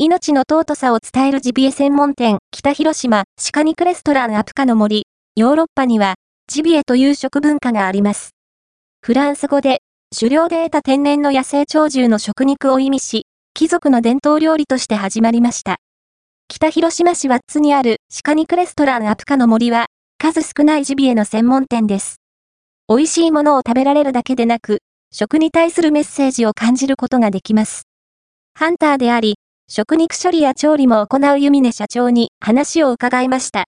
命の尊さを伝えるジビエ専門店、北広島、鹿肉レストランアプカの森、ヨーロッパには、ジビエという食文化があります。フランス語で、狩猟で得た天然の野生鳥獣の食肉を意味し、貴族の伝統料理として始まりました。北広島市ワッツにある鹿肉レストランアプカの森は、数少ないジビエの専門店です。美味しいものを食べられるだけでなく、食に対するメッセージを感じることができます。ハンターであり、食肉処理や調理も行うユミネ社長に話を伺いました。